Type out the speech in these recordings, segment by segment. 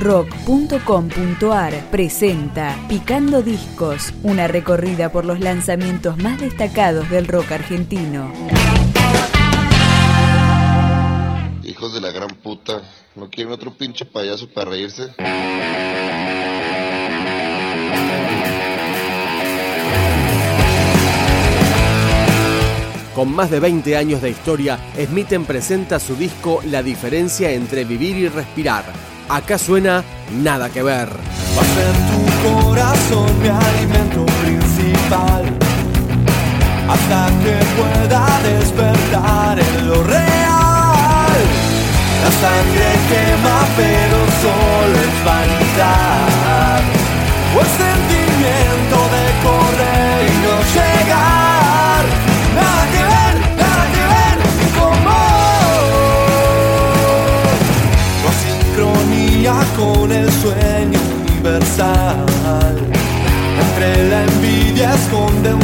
rock.com.ar presenta Picando Discos, una recorrida por los lanzamientos más destacados del rock argentino. Hijos de la gran puta, ¿no quieren otro pinche payaso para reírse? Con más de 20 años de historia, Smitten presenta su disco La diferencia entre vivir y respirar. Acá suena Nada que ver. Va a ser tu corazón mi alimento principal. Sueño universal. Entre la envidia esconde un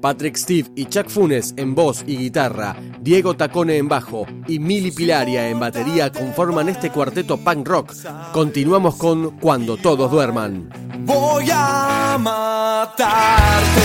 Patrick Steve y Chuck Funes en voz y guitarra, Diego Tacone en bajo y Mili Pilaria en batería conforman este cuarteto punk rock. Continuamos con Cuando todos duerman. Voy a matarte.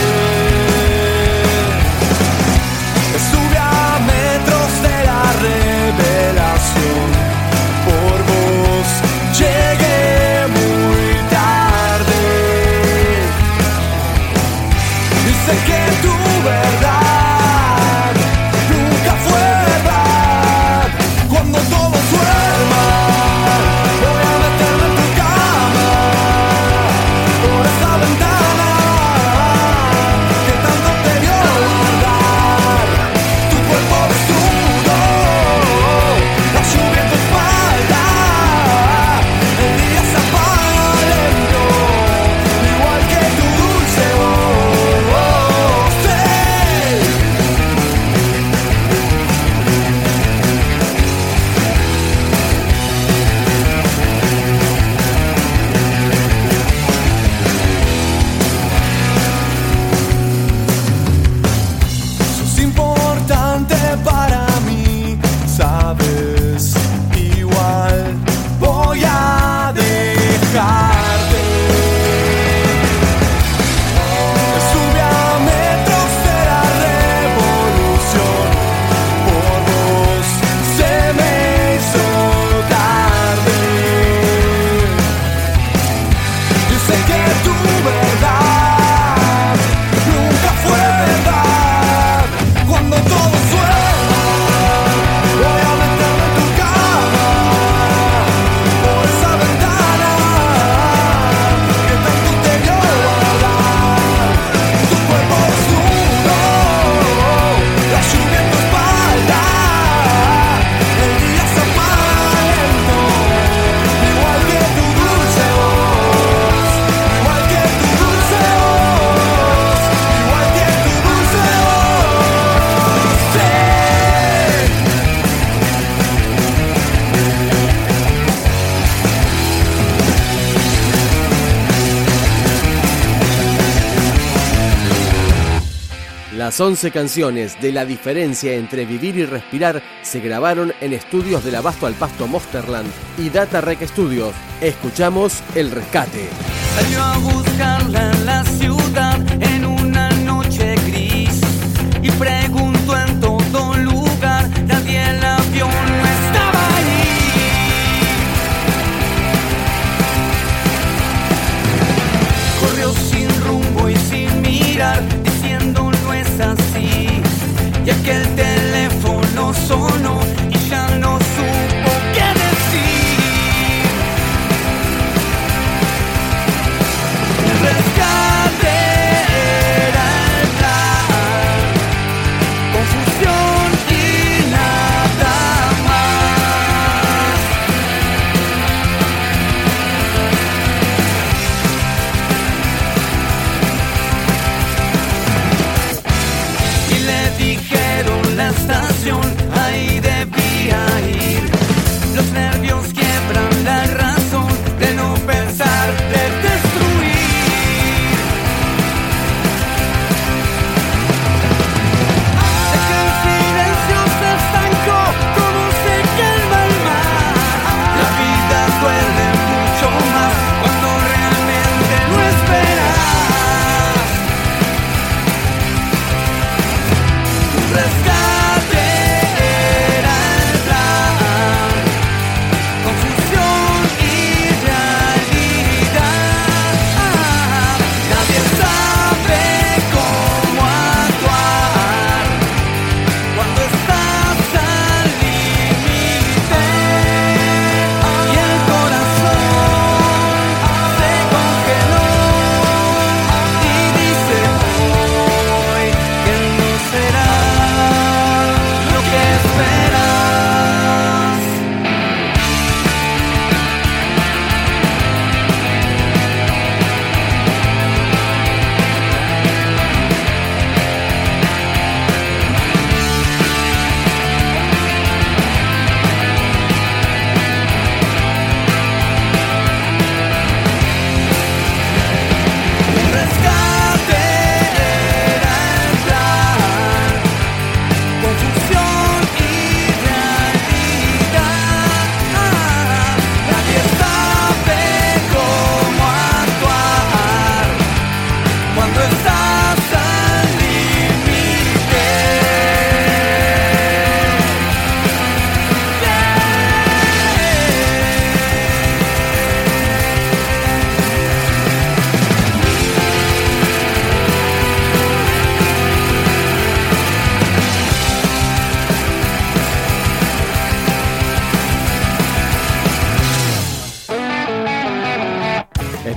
Las 11 canciones de La diferencia entre vivir y respirar se grabaron en estudios del Abasto al Pasto Mosterland y Data Rec Studios. Escuchamos El Rescate.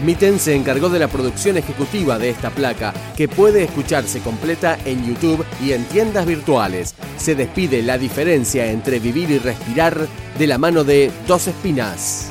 Mitten se encargó de la producción ejecutiva de esta placa, que puede escucharse completa en YouTube y en tiendas virtuales. Se despide la diferencia entre vivir y respirar de la mano de Dos Espinas.